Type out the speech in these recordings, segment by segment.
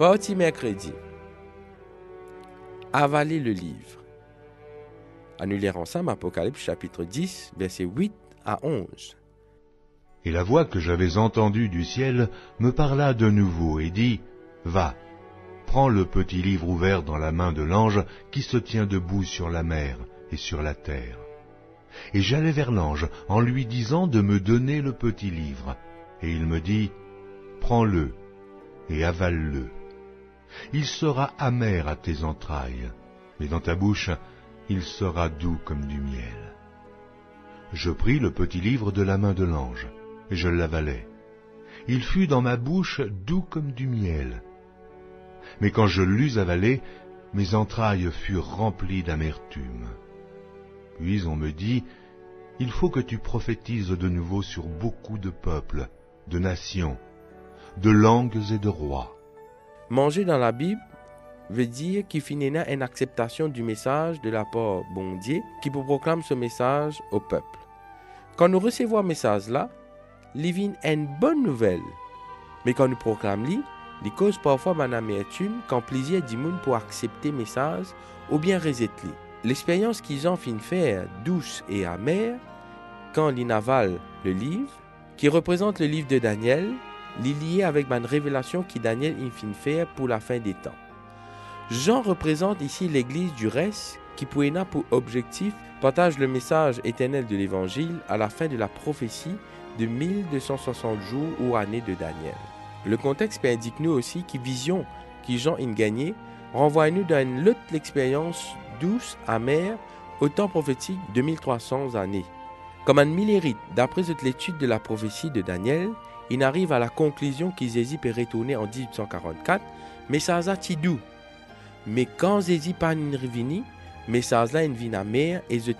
Mercredi. Le livre. Ensemble Apocalypse chapitre 10, versets 8 à 11. Et la voix que j'avais entendue du ciel me parla de nouveau et dit, Va, prends le petit livre ouvert dans la main de l'ange qui se tient debout sur la mer et sur la terre. Et j'allai vers l'ange en lui disant de me donner le petit livre. Et il me dit, Prends-le et avale-le. Il sera amer à tes entrailles, mais dans ta bouche, il sera doux comme du miel. Je pris le petit livre de la main de l'ange, et je l'avalai. Il fut dans ma bouche doux comme du miel. Mais quand je l'eus avalé, mes entrailles furent remplies d'amertume. Puis on me dit, Il faut que tu prophétises de nouveau sur beaucoup de peuples, de nations, de langues et de rois. Manger dans la Bible veut dire qu'il finit une acceptation du message de la part bon Dieu qui proclame ce message au peuple. Quand nous recevons ce message-là, il vient une bonne nouvelle. Mais quand nous proclamons il cause parfois mon amertume quand plaisir du pour accepter le message ou bien rejeter L'expérience qu'ils ont fin faire douce et amère quand ils avalent le livre, qui représente le livre de Daniel, lié avec ma révélation qui Daniel fin faire pour la fin des temps. Jean représente ici l'Église du reste qui pour pour objectif partage le message éternel de l'Évangile à la fin de la prophétie de 1260 jours ou années de Daniel. Le contexte indique nous aussi qui vision qui Jean a gagné renvoie nous dans une autre expérience douce, amère, au temps prophétique de 1300 années. Comme un millérite, d'après cette étude de la prophétie de Daniel, il arrive à la conclusion qu'Izézi peut retourner en 1844, mais ça a doux. Mais quand Zézi pas revenu, mais ça a une vie amère et je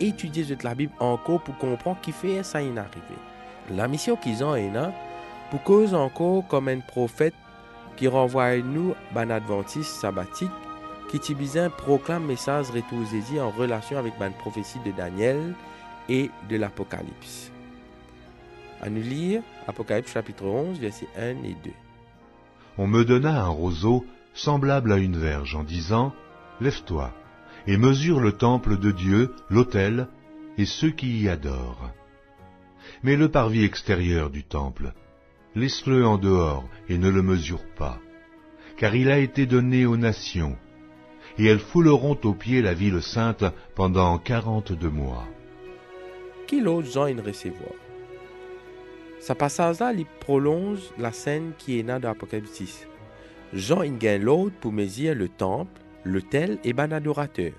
étudié la Bible encore pour comprendre qui fait ça est arrivé. La mission qu'ils ont est là, pour cause encore comme un prophète qui renvoie à nous un adventiste sabbatique qui Tibizin proclame message retour en relation avec la prophétie de Daniel et de l'Apocalypse. À nous lire Apocalypse chapitre 11, versets 1 et 2. On me donna un roseau semblable à une verge en disant, Lève-toi et mesure le temple de Dieu, l'autel et ceux qui y adorent. Mais le parvis extérieur du temple, laisse-le en dehors et ne le mesure pas, car il a été donné aux nations, et elles fouleront aux pieds la ville sainte pendant quarante-deux mois. Qui in recevoir? Sa passage-là, prolonge la scène qui est née dans l'Apocalypse 6. Jean gagne l'autre pour mesurer le temple, l'autel et ban adorateur.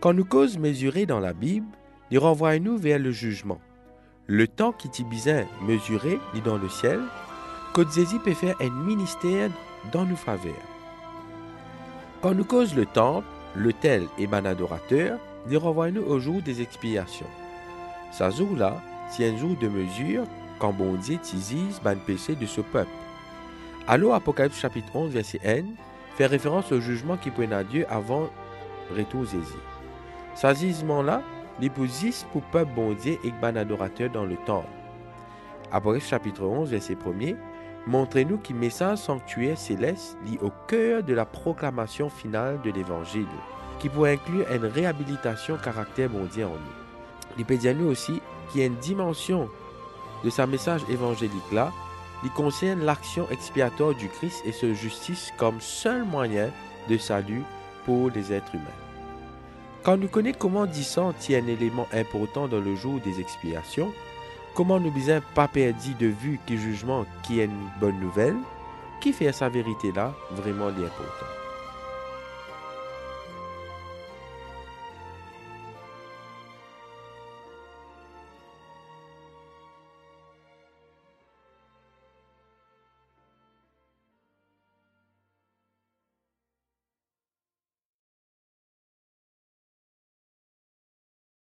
Quand nous causes mesurer dans la Bible, il renvoie nous vers le jugement. Le temps qui tibizin mesuré, dit dans le ciel, Jésus peut faire un ministère dans nos faveurs. Quand nous cause le temple, l'autel et ban adorateur, il renvoie nous au jour des expiations. Ce jour-là, c'est un jour de mesure quand bon Dieu tizise ban péché de ce peuple. Alors Apocalypse chapitre 11 verset 1 fait référence au jugement qui prenne à Dieu avant retour Zézi. Ce jugement-là, il pour peuple bon et ban adorateur dans le temple. Apocalypse chapitre 11 verset 1 Montrez-nous qu'un message sanctuaire céleste lie au cœur de la proclamation finale de l'Évangile, qui pourrait inclure une réhabilitation caractère mondial en nous. Il dire nous aussi qu'il y a une dimension de sa message évangélique-là, qui concerne l'action expiatoire du Christ et sa justice comme seul moyen de salut pour les êtres humains. Quand nous connaissons comment disant tient un élément important dans le jour des expiations, Comment nous ne pas perdre de vue que jugement qui est une bonne nouvelle, qui fait sa vérité là vraiment l'important?